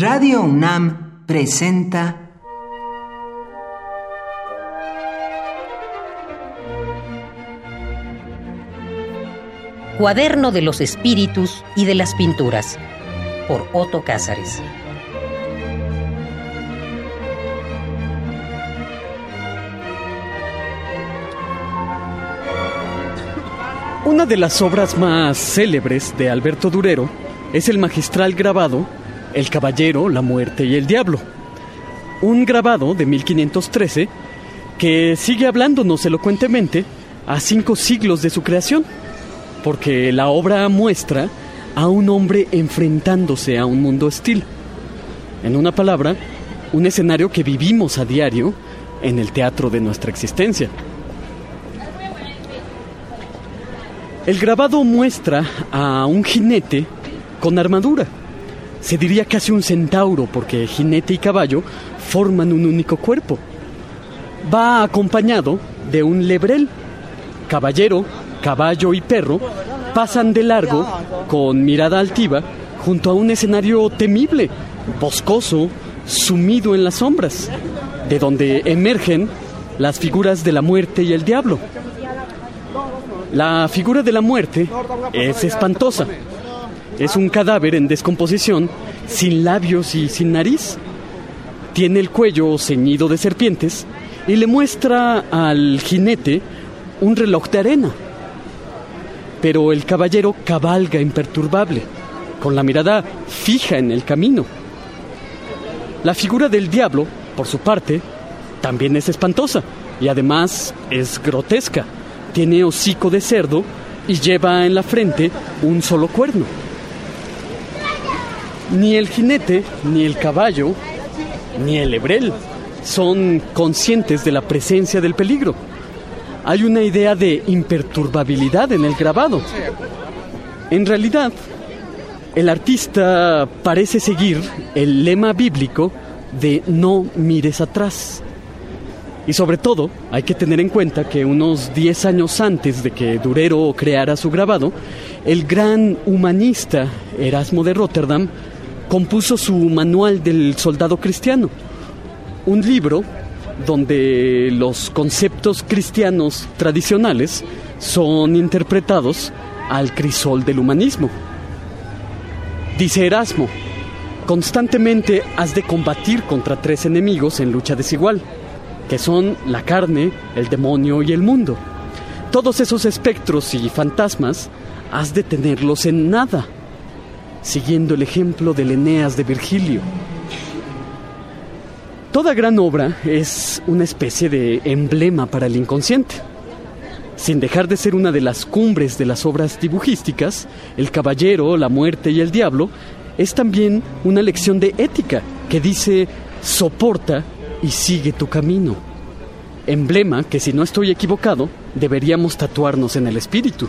Radio UNAM presenta Cuaderno de los Espíritus y de las Pinturas por Otto Cázares. Una de las obras más célebres de Alberto Durero es el magistral grabado El Caballero, la Muerte y el Diablo. Un grabado de 1513 que sigue hablándonos elocuentemente a cinco siglos de su creación, porque la obra muestra a un hombre enfrentándose a un mundo hostil. En una palabra, un escenario que vivimos a diario en el teatro de nuestra existencia. El grabado muestra a un jinete con armadura. Se diría casi un centauro porque jinete y caballo forman un único cuerpo. Va acompañado de un lebrel. Caballero, caballo y perro pasan de largo con mirada altiva junto a un escenario temible, boscoso, sumido en las sombras, de donde emergen las figuras de la muerte y el diablo. La figura de la muerte es espantosa. Es un cadáver en descomposición, sin labios y sin nariz. Tiene el cuello ceñido de serpientes y le muestra al jinete un reloj de arena. Pero el caballero cabalga imperturbable, con la mirada fija en el camino. La figura del diablo, por su parte, también es espantosa y además es grotesca tiene hocico de cerdo y lleva en la frente un solo cuerno. Ni el jinete, ni el caballo, ni el hebrel son conscientes de la presencia del peligro. Hay una idea de imperturbabilidad en el grabado. En realidad, el artista parece seguir el lema bíblico de no mires atrás. Y sobre todo, hay que tener en cuenta que unos 10 años antes de que Durero creara su grabado, el gran humanista Erasmo de Rotterdam compuso su Manual del Soldado Cristiano, un libro donde los conceptos cristianos tradicionales son interpretados al crisol del humanismo. Dice Erasmo, constantemente has de combatir contra tres enemigos en lucha desigual que son la carne, el demonio y el mundo. Todos esos espectros y fantasmas has de tenerlos en nada, siguiendo el ejemplo del Eneas de Virgilio. Toda gran obra es una especie de emblema para el inconsciente. Sin dejar de ser una de las cumbres de las obras dibujísticas, El Caballero, la Muerte y el Diablo es también una lección de ética que dice soporta y sigue tu camino. Emblema que si no estoy equivocado, deberíamos tatuarnos en el espíritu.